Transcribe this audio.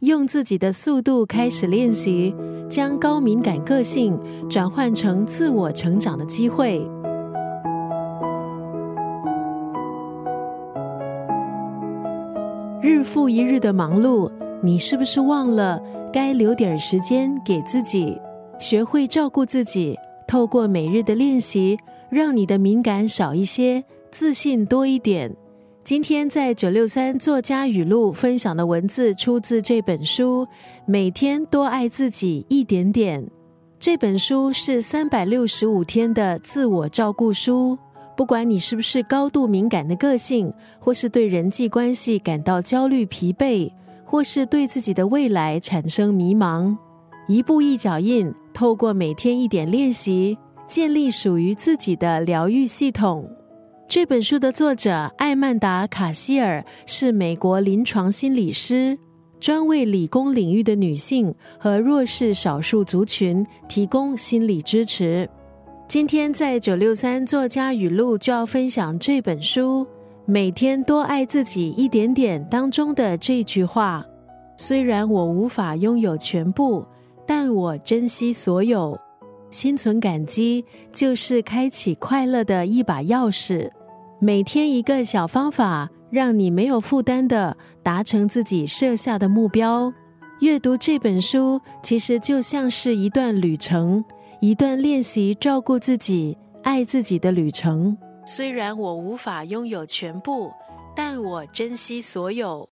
用自己的速度开始练习，将高敏感个性转换成自我成长的机会。日复一日的忙碌，你是不是忘了该留点时间给自己？学会照顾自己，透过每日的练习，让你的敏感少一些，自信多一点。今天在九六三作家语录分享的文字出自这本书《每天多爱自己一点点》。这本书是三百六十五天的自我照顾书。不管你是不是高度敏感的个性，或是对人际关系感到焦虑疲惫，或是对自己的未来产生迷茫，一步一脚印，透过每天一点练习，建立属于自己的疗愈系统。这本书的作者艾曼达·卡希尔是美国临床心理师，专为理工领域的女性和弱势少数族群提供心理支持。今天在九六三作家语录就要分享这本书《每天多爱自己一点点》当中的这句话：虽然我无法拥有全部，但我珍惜所有。心存感激，就是开启快乐的一把钥匙。每天一个小方法，让你没有负担的达成自己设下的目标。阅读这本书，其实就像是一段旅程，一段练习照顾自己、爱自己的旅程。虽然我无法拥有全部，但我珍惜所有。